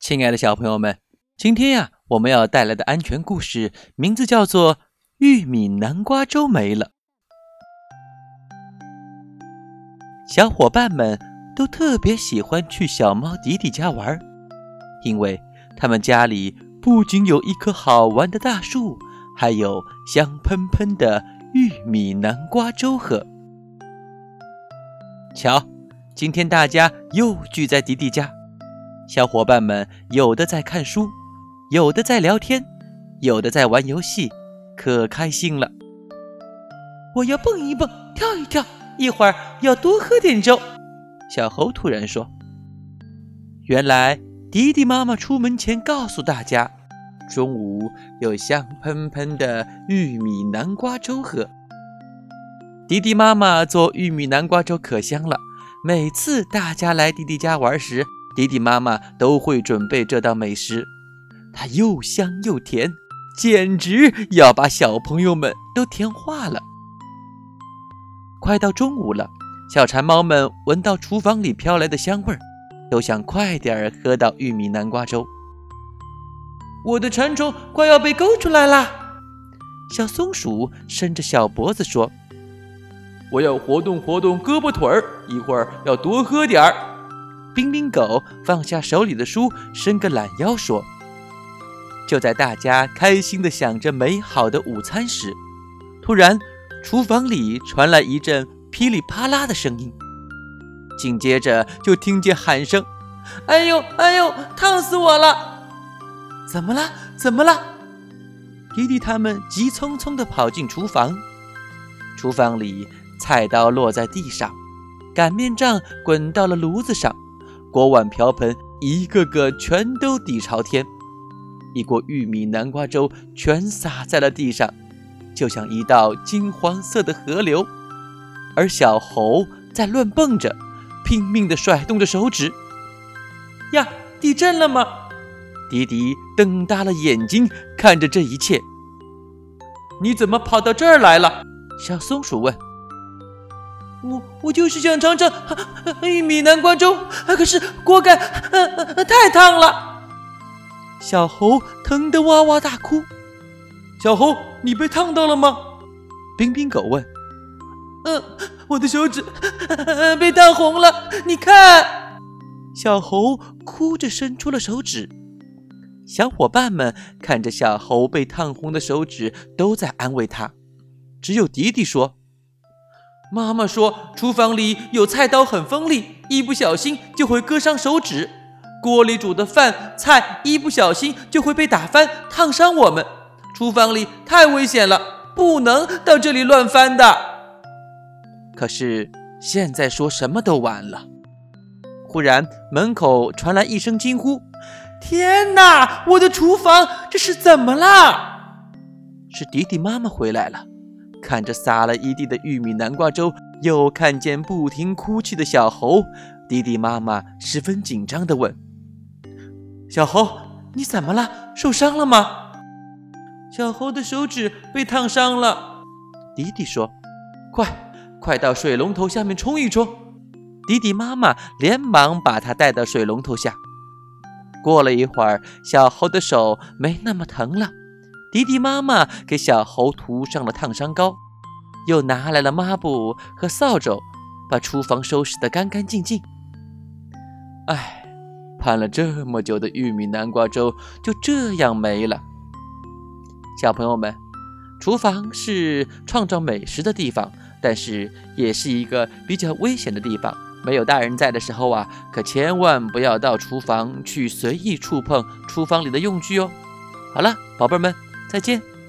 亲爱的小朋友们，今天呀，我们要带来的安全故事名字叫做《玉米南瓜粥没了》。小伙伴们都特别喜欢去小猫迪迪家玩，因为他们家里不仅有一棵好玩的大树，还有香喷喷的玉米南瓜粥喝。瞧，今天大家又聚在迪迪家。小伙伴们有的在看书，有的在聊天，有的在玩游戏，可开心了。我要蹦一蹦，跳一跳，一会儿要多喝点粥。小猴突然说：“原来迪迪妈妈出门前告诉大家，中午有香喷喷的玉米南瓜粥喝。迪迪妈妈做玉米南瓜粥可香了，每次大家来迪迪家玩时。”迪迪妈妈都会准备这道美食，它又香又甜，简直要把小朋友们都甜化了。快到中午了，小馋猫们闻到厨房里飘来的香味儿，都想快点儿喝到玉米南瓜粥。我的馋虫快要被勾出来啦！小松鼠伸着小脖子说：“我要活动活动胳膊腿儿，一会儿要多喝点儿。”冰冰狗放下手里的书，伸个懒腰说：“就在大家开心地想着美好的午餐时，突然厨房里传来一阵噼里啪啦的声音，紧接着就听见喊声：‘哎呦哎呦，烫死我了！’怎么了？怎么了？”迪迪他们急匆匆地跑进厨房，厨房里菜刀落在地上，擀面杖滚到了炉子上。锅碗瓢盆一个个全都底朝天，一锅玉米南瓜粥全洒在了地上，就像一道金黄色的河流。而小猴在乱蹦着，拼命地甩动着手指。呀，地震了吗？迪迪瞪大了眼睛看着这一切。你怎么跑到这儿来了？小松鼠问。我我就是想尝尝玉米南瓜粥，可是锅盖太烫了。小猴疼得哇哇大哭。小猴，你被烫到了吗？冰冰狗问。嗯，我的手指被烫红了，你看。小猴哭着伸出了手指。小伙伴们看着小猴被烫红的手指，都在安慰他。只有迪迪说。妈妈说，厨房里有菜刀，很锋利，一不小心就会割伤手指。锅里煮的饭菜，一不小心就会被打翻，烫伤我们。厨房里太危险了，不能到这里乱翻的。可是现在说什么都晚了。忽然，门口传来一声惊呼：“天哪！我的厨房这是怎么了？”是迪迪妈妈回来了。看着洒了一地的玉米南瓜粥，又看见不停哭泣的小猴，迪迪妈妈十分紧张地问：“小猴，你怎么了？受伤了吗？”小猴的手指被烫伤了。迪迪说：“快，快到水龙头下面冲一冲。”迪迪妈妈连忙把他带到水龙头下。过了一会儿，小猴的手没那么疼了。迪迪妈妈给小猴涂上了烫伤膏，又拿来了抹布和扫帚，把厨房收拾得干干净净。唉，盼了这么久的玉米南瓜粥就这样没了。小朋友们，厨房是创造美食的地方，但是也是一个比较危险的地方。没有大人在的时候啊，可千万不要到厨房去随意触碰厨房里的用具哦。好了，宝贝们。再见。